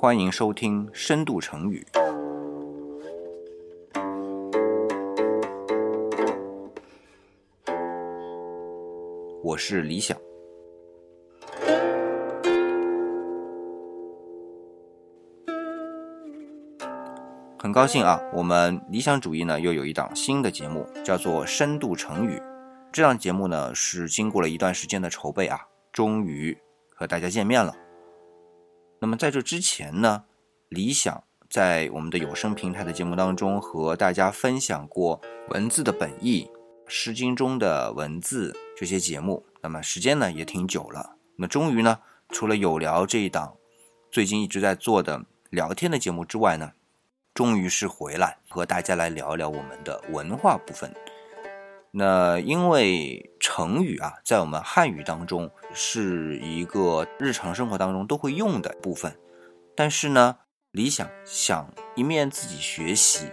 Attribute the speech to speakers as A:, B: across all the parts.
A: 欢迎收听《深度成语》。我是李想。很高兴啊，我们理想主义呢又有一档新的节目，叫做《深度成语》。这档节目呢是经过了一段时间的筹备啊，终于和大家见面了。那么在这之前呢，理想在我们的有声平台的节目当中和大家分享过文字的本意。《诗经》中的文字这些节目，那么时间呢也挺久了。那么终于呢，除了有聊这一档最近一直在做的聊天的节目之外呢，终于是回来和大家来聊聊我们的文化部分。那因为成语啊，在我们汉语当中是一个日常生活当中都会用的部分，但是呢，理想想一面自己学习，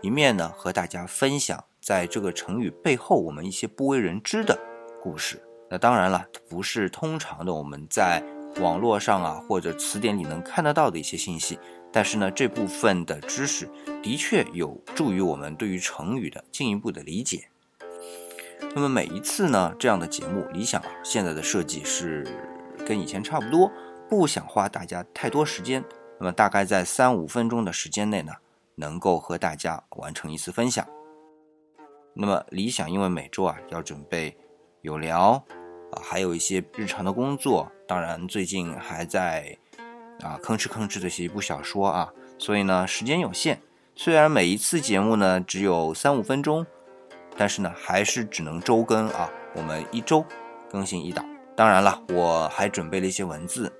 A: 一面呢和大家分享。在这个成语背后，我们一些不为人知的故事。那当然了，不是通常的我们在网络上啊或者词典里能看得到的一些信息。但是呢，这部分的知识的确有助于我们对于成语的进一步的理解。那么每一次呢，这样的节目，理想现在的设计是跟以前差不多，不想花大家太多时间。那么大概在三五分钟的时间内呢，能够和大家完成一次分享。那么理想，因为每周啊要准备有聊啊，还有一些日常的工作，当然最近还在啊吭哧吭哧的写一部小说啊，所以呢时间有限。虽然每一次节目呢只有三五分钟，但是呢还是只能周更啊，我们一周更新一档。当然了，我还准备了一些文字，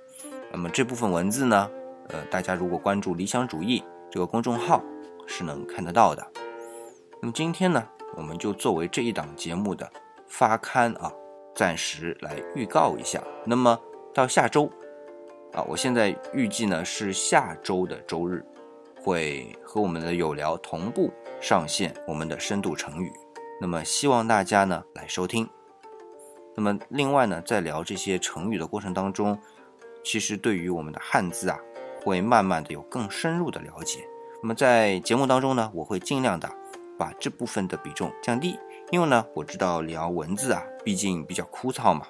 A: 那么这部分文字呢，呃，大家如果关注理想主义这个公众号是能看得到的。那么今天呢？我们就作为这一档节目的发刊啊，暂时来预告一下。那么到下周啊，我现在预计呢是下周的周日会和我们的有聊同步上线我们的深度成语。那么希望大家呢来收听。那么另外呢，在聊这些成语的过程当中，其实对于我们的汉字啊，会慢慢的有更深入的了解。那么在节目当中呢，我会尽量的。把这部分的比重降低，因为呢，我知道聊文字啊，毕竟比较枯燥嘛，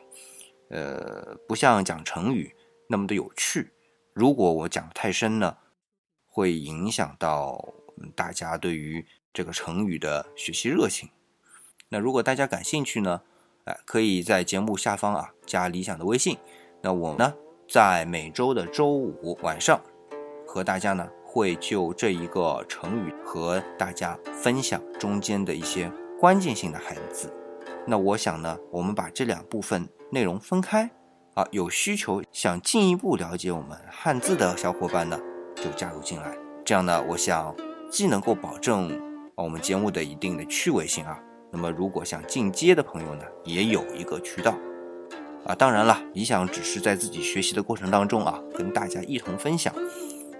A: 呃，不像讲成语那么的有趣。如果我讲太深呢，会影响到大家对于这个成语的学习热情。那如果大家感兴趣呢，哎，可以在节目下方啊加理想的微信。那我呢，在每周的周五晚上和大家呢。会就这一个成语和大家分享中间的一些关键性的汉字。那我想呢，我们把这两部分内容分开啊，有需求想进一步了解我们汉字的小伙伴呢，就加入进来。这样呢，我想既能够保证我们节目的一定的趣味性啊，那么如果想进阶的朋友呢，也有一个渠道啊。当然了，理想只是在自己学习的过程当中啊，跟大家一同分享。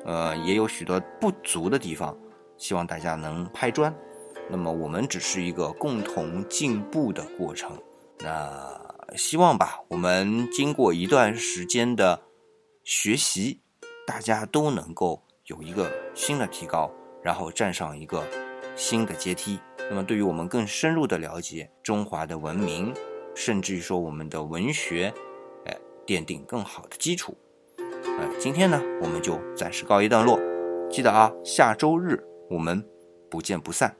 A: 呃，也有许多不足的地方，希望大家能拍砖。那么我们只是一个共同进步的过程。那希望吧，我们经过一段时间的学习，大家都能够有一个新的提高，然后站上一个新的阶梯。那么对于我们更深入的了解中华的文明，甚至于说我们的文学，哎，奠定更好的基础。呃，今天呢，我们就暂时告一段落。记得啊，下周日我们不见不散。